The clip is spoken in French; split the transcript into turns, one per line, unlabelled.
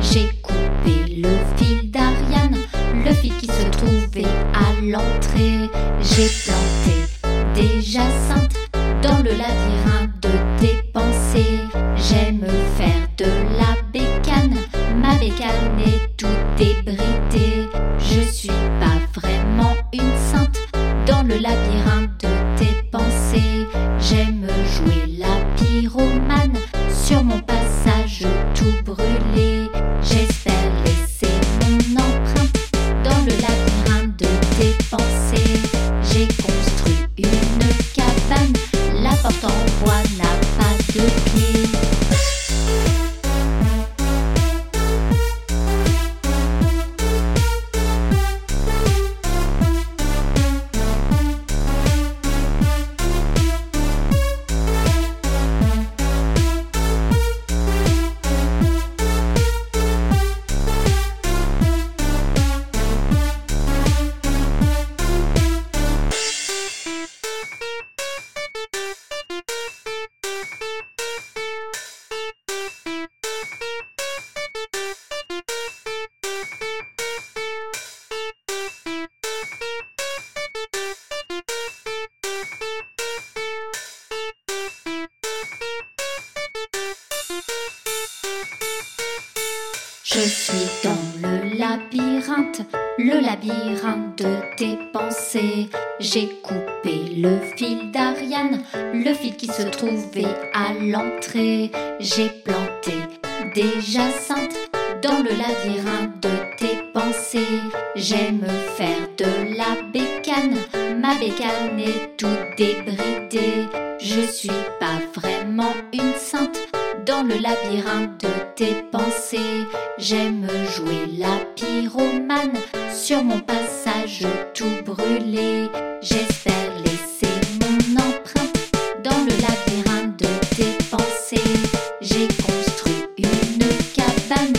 j'ai coupé le fil d'Ariane, le fil qui se trouvait à l'entrée. J'ai planté des jacinthes dans le labyrinthe de tes pensées. J'aime faire de la bécane, ma bécane est tout débridée. Je suis pas vraiment une sainte dans le labyrinthe de tes pensées. J'aime Je suis dans le labyrinthe, le labyrinthe de tes pensées. J'ai coupé le fil d'Ariane, le fil qui se trouvait à l'entrée. J'ai planté des jacinthes dans le labyrinthe de tes pensées. J'aime faire de la bécane, ma bécane est toute débridée. Je suis pas vraiment une sainte dans le labyrinthe de tes pensées. J'aime jouer la pyromane sur mon passage tout brûlé. J'espère laisser mon empreinte dans le labyrinthe de tes pensées. J'ai construit une cabane.